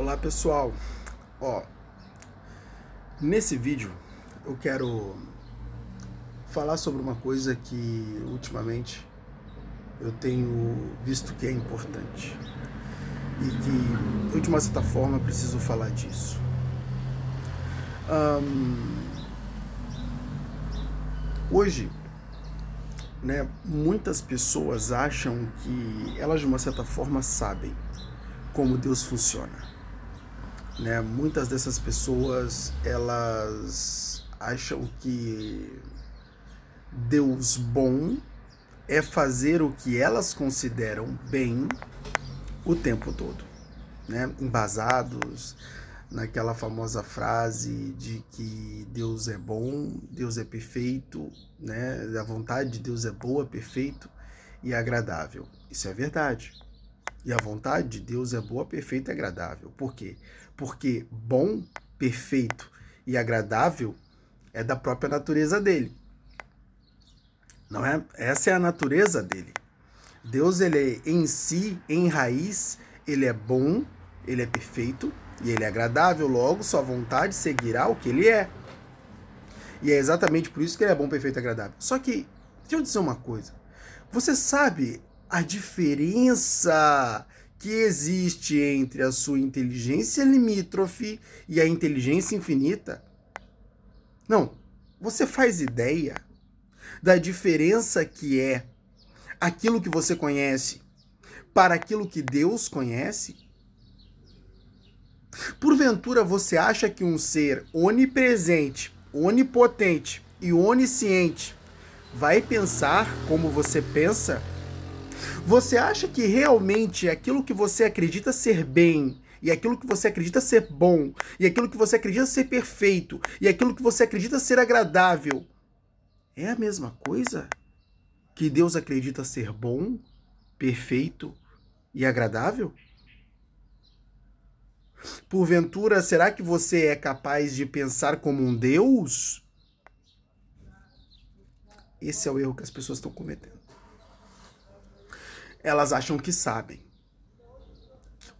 Olá pessoal, ó, nesse vídeo eu quero falar sobre uma coisa que ultimamente eu tenho visto que é importante e que de uma certa forma preciso falar disso. Um, hoje, né, muitas pessoas acham que elas de uma certa forma sabem como Deus funciona. Né? Muitas dessas pessoas elas acham que Deus bom é fazer o que elas consideram bem o tempo todo, né? Embasados naquela famosa frase de que Deus é bom, Deus é perfeito, né? A vontade de Deus é boa, perfeito e agradável. Isso é verdade. E a vontade de Deus é boa, perfeita e agradável. Por quê? Porque bom, perfeito e agradável é da própria natureza dele. Não é? Essa é a natureza dele. Deus ele é em si, em raiz, ele é bom, ele é perfeito e ele é agradável, logo sua vontade seguirá o que ele é. E é exatamente por isso que ele é bom, perfeito e agradável. Só que, deixa eu dizer uma coisa. Você sabe a diferença que existe entre a sua inteligência limítrofe e a inteligência infinita? Não, você faz ideia da diferença que é aquilo que você conhece para aquilo que Deus conhece? Porventura você acha que um ser onipresente, onipotente e onisciente vai pensar como você pensa? Você acha que realmente aquilo que você acredita ser bem, e aquilo que você acredita ser bom, e aquilo que você acredita ser perfeito, e aquilo que você acredita ser agradável, é a mesma coisa que Deus acredita ser bom, perfeito e agradável? Porventura, será que você é capaz de pensar como um Deus? Esse é o erro que as pessoas estão cometendo elas acham que sabem.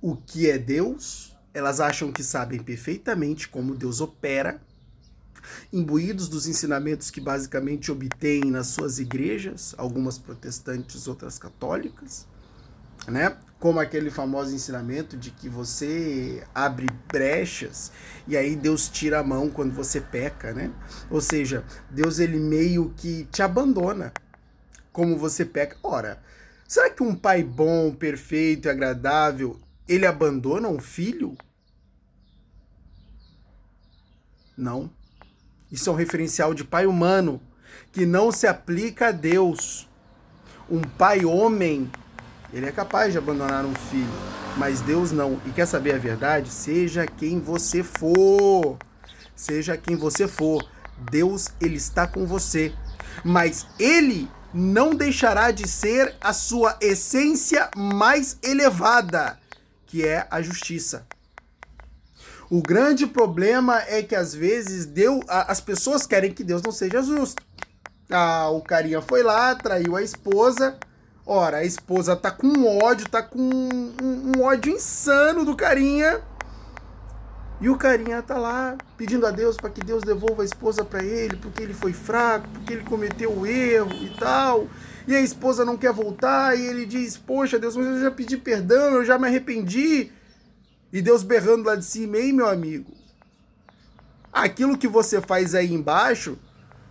O que é Deus, elas acham que sabem perfeitamente como Deus opera, imbuídos dos ensinamentos que basicamente obtêm nas suas igrejas, algumas protestantes, outras católicas, né? Como aquele famoso ensinamento de que você abre brechas e aí Deus tira a mão quando você peca, né? Ou seja, Deus ele meio que te abandona como você peca. Ora, Será que um pai bom, perfeito e agradável, ele abandona um filho? Não. Isso é um referencial de pai humano que não se aplica a Deus. Um pai homem, ele é capaz de abandonar um filho, mas Deus não. E quer saber a verdade? Seja quem você for. Seja quem você for, Deus ele está com você. Mas ele não deixará de ser a sua essência mais elevada, que é a justiça. O grande problema é que às vezes Deus, as pessoas querem que Deus não seja justo. Ah, o carinha foi lá, traiu a esposa. Ora, a esposa tá com ódio, tá com um, um ódio insano do carinha. E o carinha tá lá pedindo a Deus para que Deus devolva a esposa para ele, porque ele foi fraco, porque ele cometeu o erro e tal. E a esposa não quer voltar, e ele diz: Poxa, Deus, mas eu já pedi perdão, eu já me arrependi. E Deus berrando lá de cima: Ei, meu amigo, aquilo que você faz aí embaixo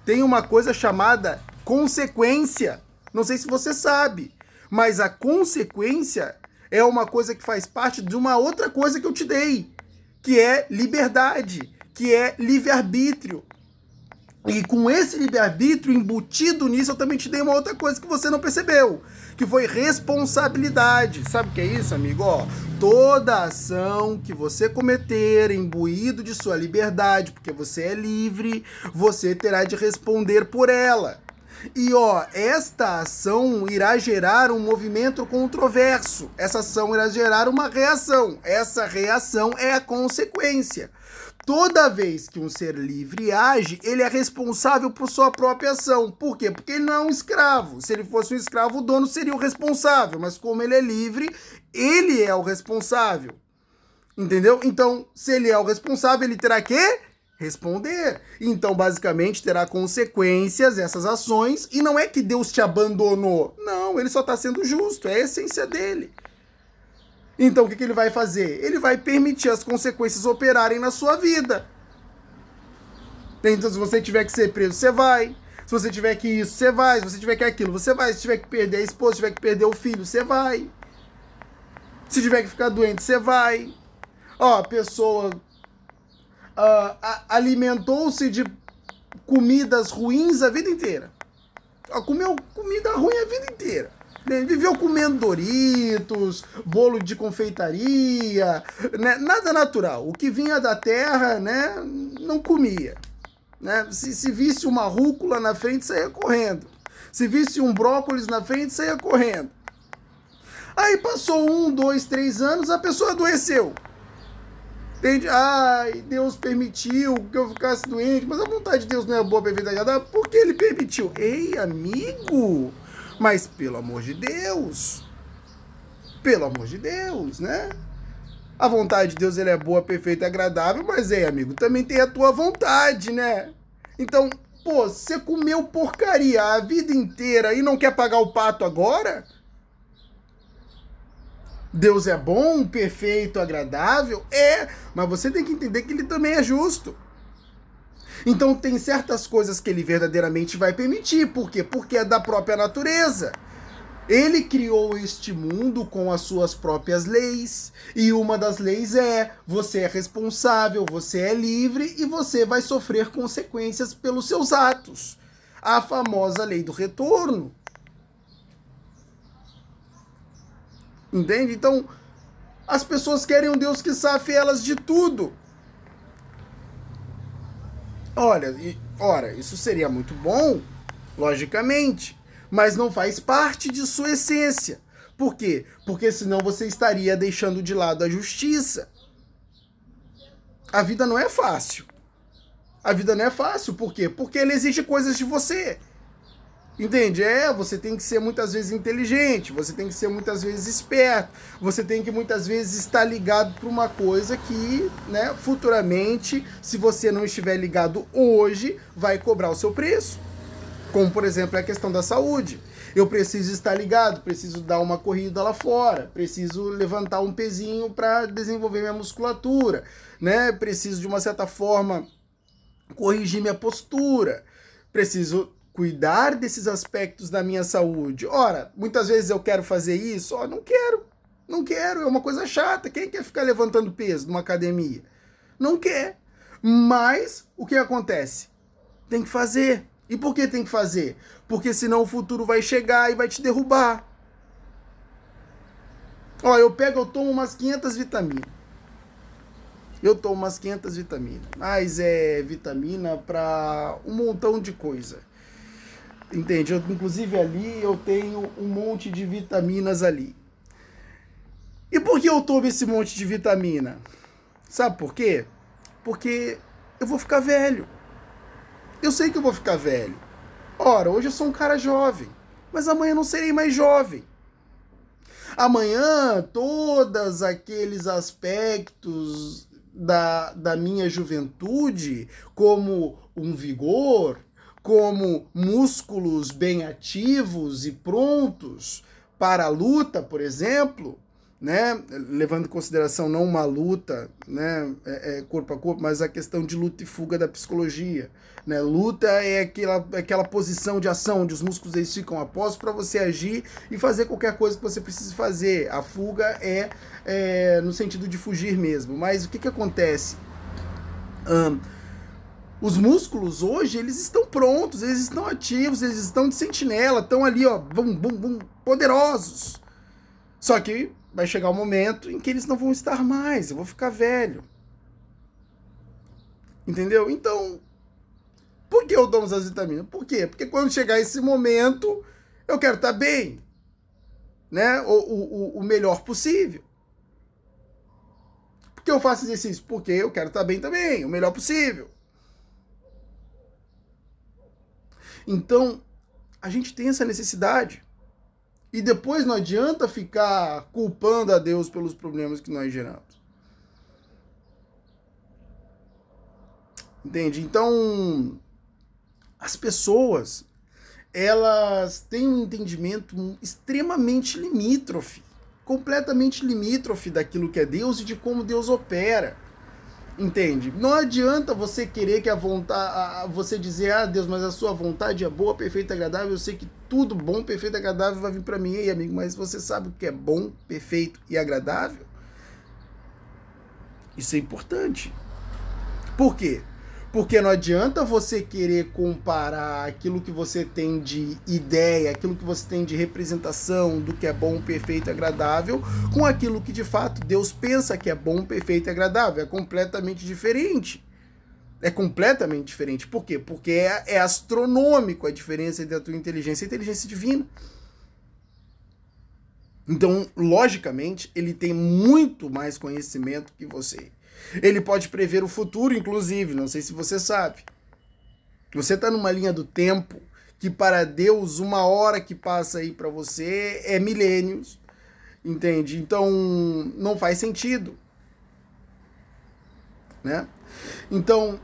tem uma coisa chamada consequência. Não sei se você sabe, mas a consequência é uma coisa que faz parte de uma outra coisa que eu te dei que é liberdade, que é livre-arbítrio. E com esse livre-arbítrio embutido nisso, eu também te dei uma outra coisa que você não percebeu, que foi responsabilidade. Sabe o que é isso, amigo? Ó, toda ação que você cometer imbuído de sua liberdade, porque você é livre, você terá de responder por ela. E ó, esta ação irá gerar um movimento controverso. Essa ação irá gerar uma reação. Essa reação é a consequência. Toda vez que um ser livre age, ele é responsável por sua própria ação. Por quê? Porque ele não é um escravo. Se ele fosse um escravo, o dono seria o responsável. Mas como ele é livre, ele é o responsável. Entendeu? Então, se ele é o responsável, ele terá que responder. Então, basicamente, terá consequências essas ações. E não é que Deus te abandonou. Não, ele só está sendo justo. É a essência dele. Então, o que, que ele vai fazer? Ele vai permitir as consequências operarem na sua vida. Então, se você tiver que ser preso, você vai. Se você tiver que isso, você vai. Se você tiver que aquilo, você vai. Se tiver que perder a esposa, se tiver que perder o filho, você vai. Se tiver que ficar doente, você vai. Ó, a pessoa uh, alimentou-se de comidas ruins a vida inteira. Comeu comida ruim a vida inteira. Né? Viveu comendo Doritos, bolo de confeitaria, né? nada natural. O que vinha da terra, né, não comia. Né? Se, se visse uma rúcula na frente, saía correndo. Se visse um brócolis na frente, saía correndo. Aí passou um, dois, três anos, a pessoa adoeceu. Entende? Ai, Deus permitiu que eu ficasse doente, mas a vontade de Deus não é boa, perfeita e agradável, porque ele permitiu. Ei, amigo, mas pelo amor de Deus, pelo amor de Deus, né? A vontade de Deus ele é boa, perfeita e agradável, mas ei, amigo, também tem a tua vontade, né? Então, pô, você comeu porcaria a vida inteira e não quer pagar o pato agora? Deus é bom, perfeito, agradável? É, mas você tem que entender que ele também é justo. Então tem certas coisas que ele verdadeiramente vai permitir. Por quê? Porque é da própria natureza. Ele criou este mundo com as suas próprias leis, e uma das leis é: você é responsável, você é livre e você vai sofrer consequências pelos seus atos. A famosa lei do retorno. Entende? Então, as pessoas querem um Deus que safe elas de tudo. Olha, e, ora, isso seria muito bom, logicamente, mas não faz parte de sua essência. Por quê? Porque senão você estaria deixando de lado a justiça. A vida não é fácil. A vida não é fácil, por quê? Porque ele exige coisas de você. Entende? É, você tem que ser muitas vezes inteligente, você tem que ser muitas vezes esperto, você tem que muitas vezes estar ligado para uma coisa que, né, futuramente, se você não estiver ligado hoje, vai cobrar o seu preço. Como, por exemplo, a questão da saúde. Eu preciso estar ligado, preciso dar uma corrida lá fora, preciso levantar um pezinho para desenvolver minha musculatura, né? Preciso de uma certa forma corrigir minha postura, preciso cuidar desses aspectos da minha saúde. Ora, muitas vezes eu quero fazer isso, ó, não quero. Não quero, é uma coisa chata. Quem quer ficar levantando peso numa academia? Não quer. Mas o que acontece? Tem que fazer. E por que tem que fazer? Porque senão o futuro vai chegar e vai te derrubar. Ó, eu pego, eu tomo umas 500 vitaminas. Eu tomo umas 500 vitaminas. Mas é vitamina para um montão de coisa. Entende? Eu, inclusive ali eu tenho um monte de vitaminas ali. E por que eu tomo esse monte de vitamina? Sabe por quê? Porque eu vou ficar velho. Eu sei que eu vou ficar velho. Ora, hoje eu sou um cara jovem, mas amanhã não serei mais jovem. Amanhã, todos aqueles aspectos da, da minha juventude, como um vigor, como músculos bem ativos e prontos para a luta, por exemplo, né? levando em consideração não uma luta né? É, é corpo a corpo, mas a questão de luta e fuga da psicologia. Né? Luta é aquela, aquela posição de ação onde os músculos eles ficam após para você agir e fazer qualquer coisa que você precise fazer. A fuga é, é no sentido de fugir mesmo. Mas o que, que acontece? Um, os músculos hoje, eles estão prontos, eles estão ativos, eles estão de sentinela, estão ali, ó, bum, bum, bum, poderosos. Só que vai chegar o um momento em que eles não vão estar mais, eu vou ficar velho. Entendeu? Então, por que eu tomo as vitaminas? Por quê? Porque quando chegar esse momento, eu quero estar bem, né? O, o, o melhor possível. Por que eu faço exercício? Porque eu quero estar bem também, o melhor possível. Então, a gente tem essa necessidade. E depois não adianta ficar culpando a Deus pelos problemas que nós geramos. Entende? Então, as pessoas, elas têm um entendimento extremamente limítrofe, completamente limítrofe daquilo que é Deus e de como Deus opera. Entende? Não adianta você querer que a vontade, você dizer, ah, Deus, mas a sua vontade é boa, perfeita, agradável. Eu sei que tudo bom, perfeito, agradável vai vir para mim, ei, amigo, mas você sabe o que é bom, perfeito e agradável? Isso é importante. Por quê? Porque não adianta você querer comparar aquilo que você tem de ideia, aquilo que você tem de representação do que é bom, perfeito e agradável, com aquilo que de fato Deus pensa que é bom, perfeito e agradável. É completamente diferente. É completamente diferente. Por quê? Porque é, é astronômico a diferença entre a tua inteligência e a inteligência divina. Então, logicamente, ele tem muito mais conhecimento que você. Ele pode prever o futuro, inclusive, não sei se você sabe. Você está numa linha do tempo que para Deus uma hora que passa aí para você é milênios, entende? Então não faz sentido, né? Então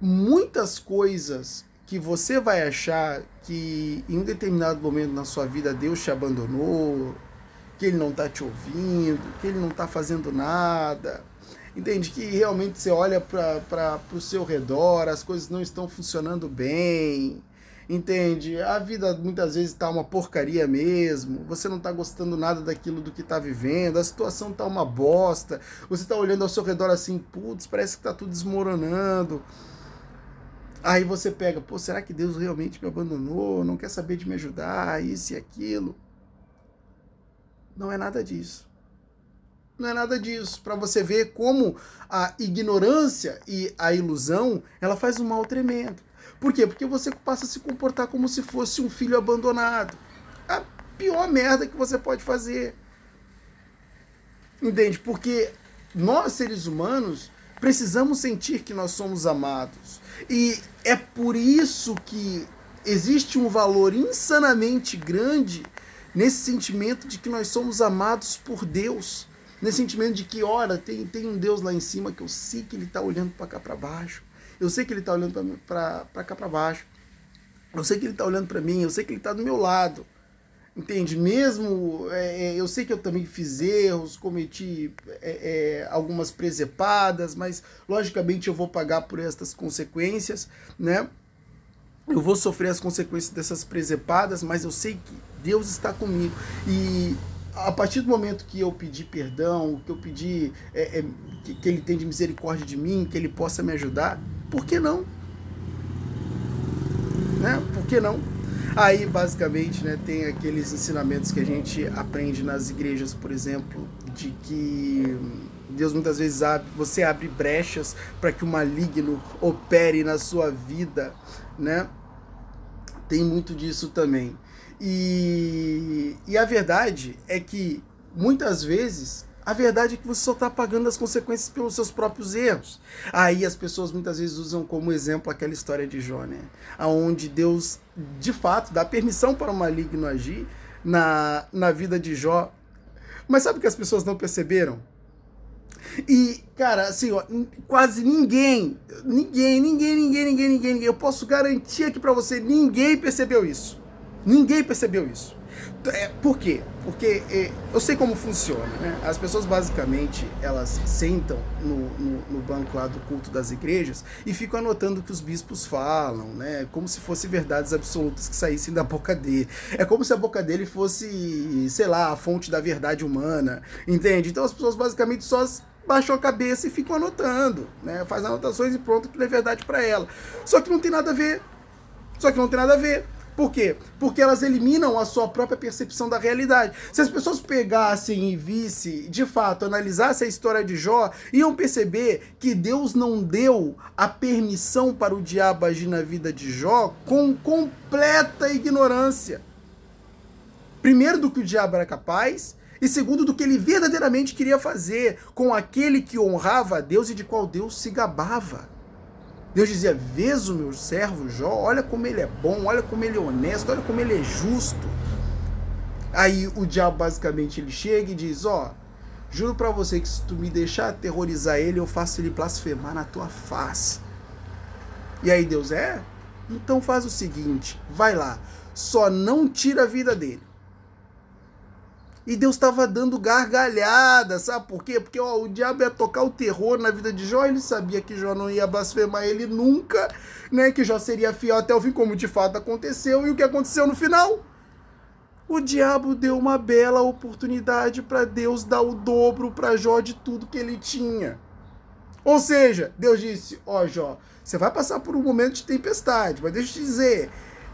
muitas coisas que você vai achar que em um determinado momento na sua vida Deus te abandonou, que ele não está te ouvindo, que ele não está fazendo nada. Entende? Que realmente você olha para o seu redor, as coisas não estão funcionando bem. Entende? A vida muitas vezes está uma porcaria mesmo. Você não está gostando nada daquilo do que está vivendo. A situação está uma bosta. Você está olhando ao seu redor assim, putz, parece que está tudo desmoronando. Aí você pega, pô, será que Deus realmente me abandonou? Não quer saber de me ajudar? Isso e aquilo. Não é nada disso. Não é nada disso. Para você ver como a ignorância e a ilusão, ela faz um mal tremendo. Por quê? Porque você passa a se comportar como se fosse um filho abandonado. A pior merda que você pode fazer. Entende? Porque nós, seres humanos, precisamos sentir que nós somos amados. E é por isso que existe um valor insanamente grande nesse sentimento de que nós somos amados por Deus, nesse sentimento de que, ora, tem, tem um Deus lá em cima que eu sei que ele está olhando para cá para baixo, eu sei que ele está olhando para cá para baixo, eu sei que ele está olhando para mim, eu sei que ele está do meu lado. Entende? Mesmo é, é, eu sei que eu também fiz erros, cometi é, é, algumas presepadas, mas logicamente eu vou pagar por estas consequências, né? Eu vou sofrer as consequências dessas presepadas, mas eu sei que Deus está comigo. E a partir do momento que eu pedi perdão, que eu pedi é, é, que, que, Ele tenha misericórdia de mim, que Ele possa me ajudar, por que não? Né? Por que não? Aí, basicamente, né, tem aqueles ensinamentos que a gente aprende nas igrejas, por exemplo, de que Deus muitas vezes abre, você abre brechas para que o maligno opere na sua vida, né? Tem muito disso também. E, e a verdade é que muitas vezes a verdade é que você só está pagando as consequências pelos seus próprios erros. Aí as pessoas muitas vezes usam como exemplo aquela história de Jó, né? Onde Deus, de fato, dá permissão para o maligno agir na, na vida de Jó. Mas sabe o que as pessoas não perceberam? E, cara, assim, ó, quase ninguém, ninguém, ninguém, ninguém, ninguém, ninguém, ninguém, eu posso garantir aqui para você, ninguém percebeu isso. Ninguém percebeu isso. É, por quê? Porque é, eu sei como funciona, né? As pessoas basicamente elas sentam no, no, no, banco lá do culto das igrejas e ficam anotando o que os bispos falam, né? Como se fossem verdades absolutas que saíssem da boca dele. É como se a boca dele fosse, sei lá, a fonte da verdade humana, entende? Então as pessoas basicamente só baixam a cabeça e ficam anotando, né? Faz anotações e pronto, que é verdade para ela. Só que não tem nada a ver. Só que não tem nada a ver. Por quê? Porque elas eliminam a sua própria percepção da realidade. Se as pessoas pegassem e vissem, de fato, analisassem a história de Jó, iam perceber que Deus não deu a permissão para o diabo agir na vida de Jó com completa ignorância. Primeiro, do que o diabo era capaz, e segundo, do que ele verdadeiramente queria fazer com aquele que honrava a Deus e de qual Deus se gabava. Deus dizia: Vês o meu servo Jó, olha como ele é bom, olha como ele é honesto, olha como ele é justo. Aí o diabo basicamente ele chega e diz: Ó, Juro para você que se tu me deixar aterrorizar ele, eu faço ele blasfemar na tua face. E aí Deus é? Então faz o seguinte, vai lá, só não tira a vida dele. E Deus estava dando gargalhada, sabe por quê? Porque ó, o diabo ia tocar o terror na vida de Jó, ele sabia que Jó não ia blasfemar ele nunca, né? Que Jó seria fiel até o fim, como de fato aconteceu. E o que aconteceu no final? O diabo deu uma bela oportunidade para Deus dar o dobro para Jó de tudo que ele tinha. Ou seja, Deus disse: Ó, oh, Jó, você vai passar por um momento de tempestade, mas deixa eu te dizer,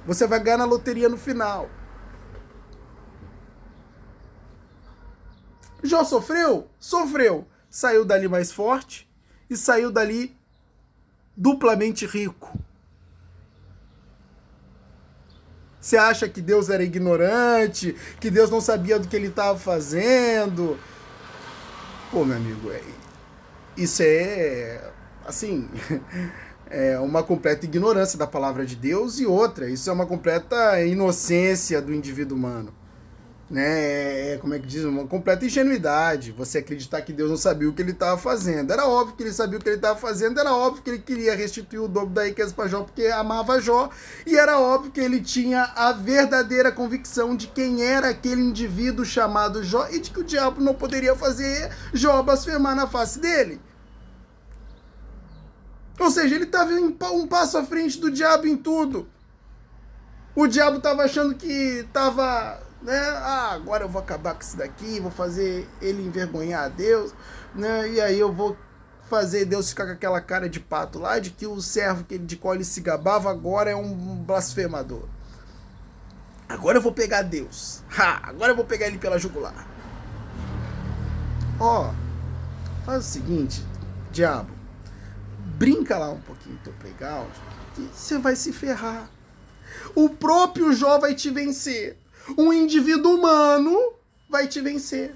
você vai ganhar na loteria no final. Jó sofreu? Sofreu. Saiu dali mais forte e saiu dali duplamente rico. Você acha que Deus era ignorante, que Deus não sabia do que ele estava fazendo? Pô, meu amigo, é, isso é assim, é uma completa ignorância da palavra de Deus e outra, isso é uma completa inocência do indivíduo humano né? É, é, como é que diz? Uma completa ingenuidade. Você acreditar que Deus não sabia o que ele estava fazendo. Era óbvio que ele sabia o que ele estava fazendo, era óbvio que ele queria restituir o dobro da riqueza para Jó porque amava Jó, e era óbvio que ele tinha a verdadeira convicção de quem era aquele indivíduo chamado Jó e de que o diabo não poderia fazer Jó blasfemar na face dele. Ou seja, ele estava um passo à frente do diabo em tudo. O diabo estava achando que estava né? Ah, agora eu vou acabar com isso daqui, vou fazer ele envergonhar a Deus, né? E aí eu vou fazer Deus ficar com aquela cara de pato lá, de que o servo que de qual ele se gabava agora é um blasfemador. Agora eu vou pegar Deus. Ha! Agora eu vou pegar ele pela jugular. Ó, faz o seguinte, diabo. Brinca lá um pouquinho teu playground que você vai se ferrar. O próprio Jó vai te vencer um indivíduo humano vai te vencer.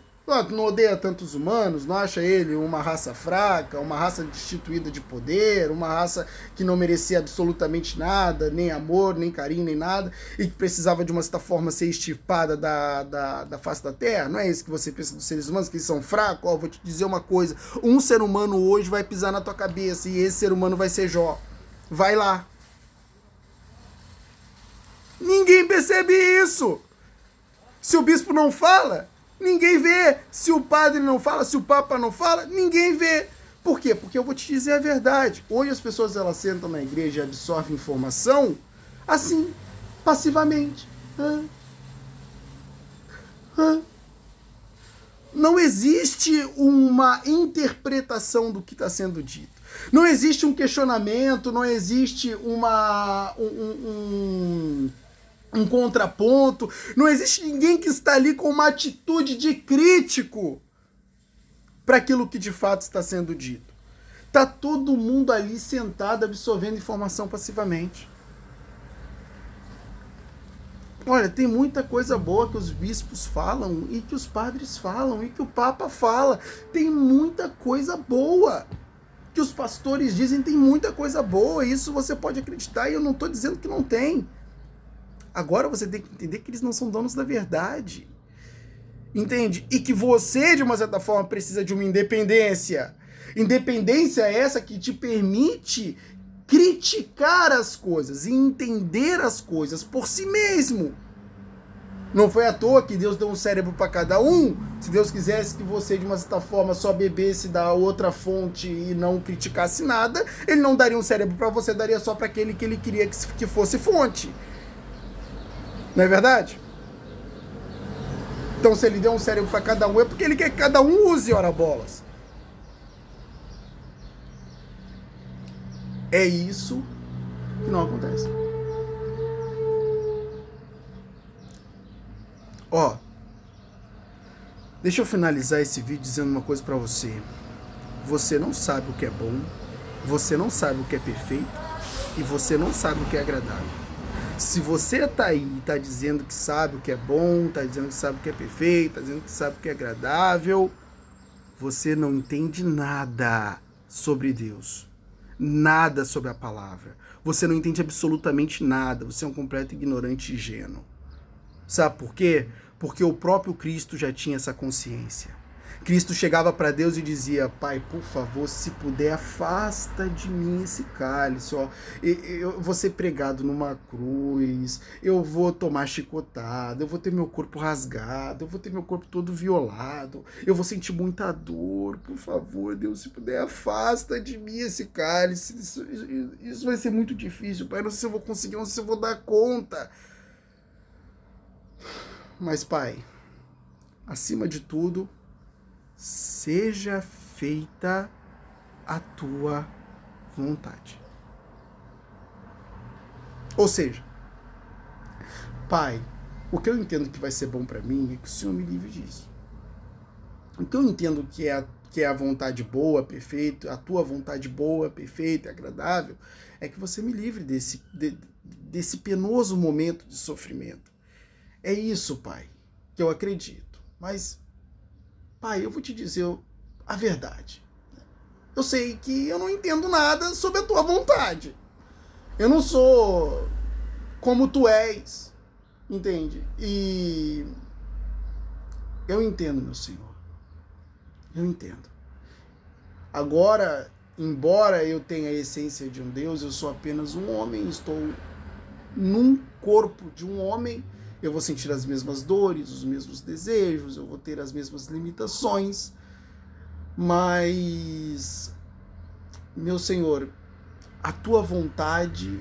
não odeia tantos humanos, não acha ele uma raça fraca, uma raça destituída de poder, uma raça que não merecia absolutamente nada, nem amor, nem carinho, nem nada, e que precisava de uma certa forma ser extirpada da, da, da face da terra? Não é isso que você pensa dos seres humanos, que eles são fracos? Ó, vou te dizer uma coisa: um ser humano hoje vai pisar na tua cabeça e esse ser humano vai ser Jó. Vai lá. Ninguém percebe isso. Se o bispo não fala, ninguém vê. Se o padre não fala, se o papa não fala, ninguém vê. Por quê? Porque eu vou te dizer a verdade. Hoje as pessoas elas sentam na igreja e absorvem informação assim, passivamente. Não existe uma interpretação do que está sendo dito. Não existe um questionamento, não existe uma, um, um, um contraponto. Não existe ninguém que está ali com uma atitude de crítico para aquilo que de fato está sendo dito. Tá todo mundo ali sentado absorvendo informação passivamente. Olha, tem muita coisa boa que os bispos falam e que os padres falam e que o papa fala. Tem muita coisa boa que os pastores dizem, tem muita coisa boa. Isso você pode acreditar e eu não estou dizendo que não tem. Agora você tem que entender que eles não são donos da verdade. Entende? E que você, de uma certa forma, precisa de uma independência. Independência é essa que te permite criticar as coisas e entender as coisas por si mesmo. Não foi à toa que Deus deu um cérebro para cada um. Se Deus quisesse que você, de uma certa forma, só bebesse da outra fonte e não criticasse nada, ele não daria um cérebro para você, daria só para aquele que ele queria que fosse fonte. Não é verdade? Então, se ele deu um cérebro para cada um, é porque ele quer que cada um use ora bolas. É isso que não acontece. Ó, deixa eu finalizar esse vídeo dizendo uma coisa para você. Você não sabe o que é bom, você não sabe o que é perfeito e você não sabe o que é agradável. Se você tá aí e tá dizendo que sabe o que é bom, tá dizendo que sabe o que é perfeito, tá dizendo que sabe o que é agradável, você não entende nada sobre Deus. Nada sobre a palavra. Você não entende absolutamente nada. Você é um completo ignorante e ingênuo. Sabe por quê? Porque o próprio Cristo já tinha essa consciência. Cristo chegava para Deus e dizia: Pai, por favor, se puder, afasta de mim esse cálice. Ó. Eu vou ser pregado numa cruz, eu vou tomar chicotada, eu vou ter meu corpo rasgado, eu vou ter meu corpo todo violado, eu vou sentir muita dor. Por favor, Deus, se puder, afasta de mim esse cálice. Isso, isso vai ser muito difícil, Pai. Não sei se eu vou conseguir, não sei se eu vou dar conta. Mas, Pai, acima de tudo, seja feita a tua vontade. Ou seja, Pai, o que eu entendo que vai ser bom para mim é que o Senhor me livre disso. O que eu entendo que é a, que é a vontade boa, perfeita, a tua vontade boa, perfeita, agradável, é que você me livre desse, de, desse penoso momento de sofrimento. É isso, Pai, que eu acredito. Mas Pai, eu vou te dizer a verdade. Eu sei que eu não entendo nada sobre a tua vontade. Eu não sou como tu és, entende? E eu entendo, meu Senhor. Eu entendo. Agora, embora eu tenha a essência de um Deus, eu sou apenas um homem, estou num corpo de um homem eu vou sentir as mesmas dores, os mesmos desejos, eu vou ter as mesmas limitações, mas, meu Senhor, a tua vontade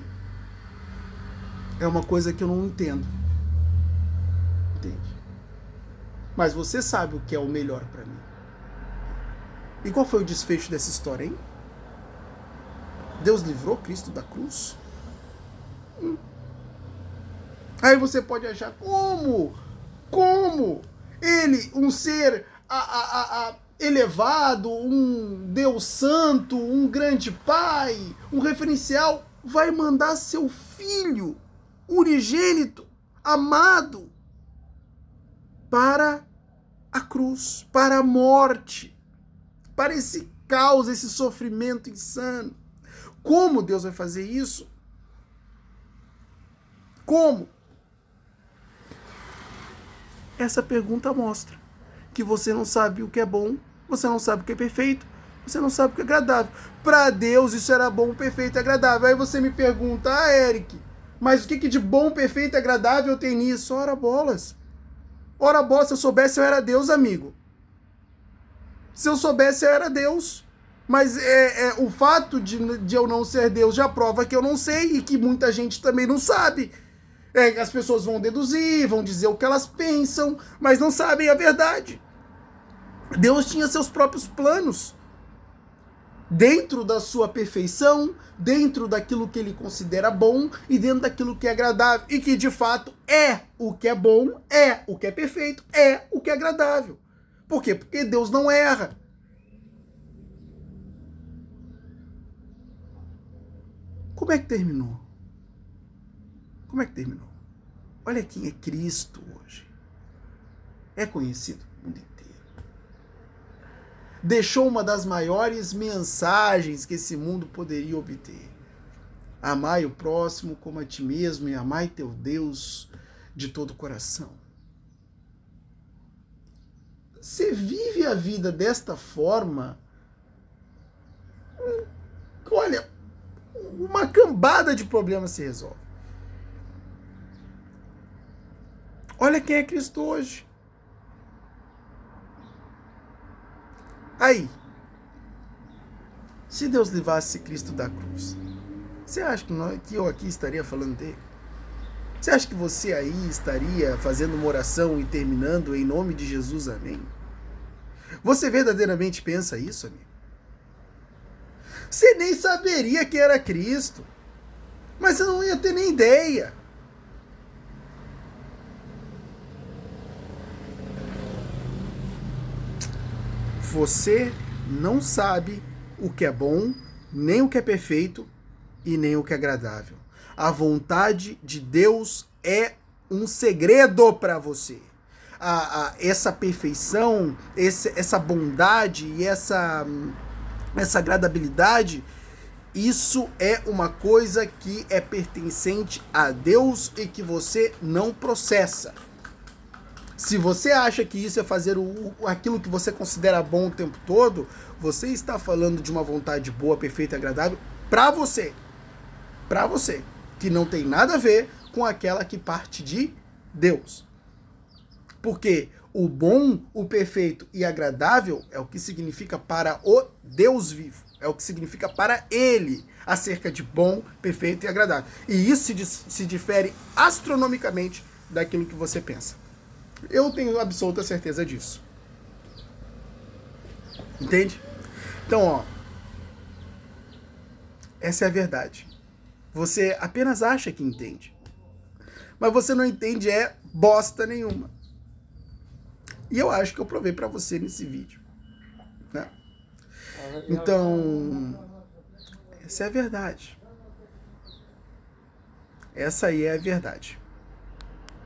é uma coisa que eu não entendo. Entende? Mas você sabe o que é o melhor para mim. E qual foi o desfecho dessa história, hein? Deus livrou Cristo da cruz? Hum. Aí você pode achar como? Como? Ele, um ser a, a, a, elevado, um Deus santo, um grande pai, um referencial, vai mandar seu filho unigênito, amado, para a cruz, para a morte, para esse caos, esse sofrimento insano. Como Deus vai fazer isso? Como? Essa pergunta mostra que você não sabe o que é bom, você não sabe o que é perfeito, você não sabe o que é agradável. Para Deus isso era bom, perfeito e agradável. Aí você me pergunta, ah, Eric, mas o que, que de bom, perfeito e agradável tem nisso? Ora bolas. Ora bolas, se eu soubesse eu era Deus, amigo. Se eu soubesse eu era Deus. Mas é, é, o fato de, de eu não ser Deus já prova que eu não sei e que muita gente também não sabe. É, as pessoas vão deduzir, vão dizer o que elas pensam, mas não sabem a verdade. Deus tinha seus próprios planos. Dentro da sua perfeição, dentro daquilo que ele considera bom e dentro daquilo que é agradável. E que de fato é o que é bom, é o que é perfeito, é o que é agradável. Por quê? Porque Deus não erra. Como é que terminou? Como é que terminou? Olha quem é Cristo hoje. É conhecido no mundo inteiro. Deixou uma das maiores mensagens que esse mundo poderia obter. Amai o próximo como a ti mesmo e amai teu Deus de todo o coração. Você vive a vida desta forma, hum, olha, uma cambada de problemas se resolve. Olha quem é Cristo hoje. Aí, se Deus levasse Cristo da cruz, você acha que, nós, que eu aqui estaria falando dele? Você acha que você aí estaria fazendo uma oração e terminando em nome de Jesus, amém? Você verdadeiramente pensa isso, amigo? Você nem saberia que era Cristo, mas você não ia ter nem ideia. Você não sabe o que é bom, nem o que é perfeito e nem o que é agradável. A vontade de Deus é um segredo para você. A, a, essa perfeição, esse, essa bondade e essa, essa agradabilidade, isso é uma coisa que é pertencente a Deus e que você não processa. Se você acha que isso é fazer o, aquilo que você considera bom o tempo todo, você está falando de uma vontade boa, perfeita e agradável para você. Para você. Que não tem nada a ver com aquela que parte de Deus. Porque o bom, o perfeito e agradável é o que significa para o Deus vivo. É o que significa para ele acerca de bom, perfeito e agradável. E isso se, se difere astronomicamente daquilo que você pensa. Eu tenho absoluta certeza disso. Entende? Então, ó. Essa é a verdade. Você apenas acha que entende. Mas você não entende é bosta nenhuma. E eu acho que eu provei para você nesse vídeo. Né? Então, essa é a verdade. Essa aí é a verdade.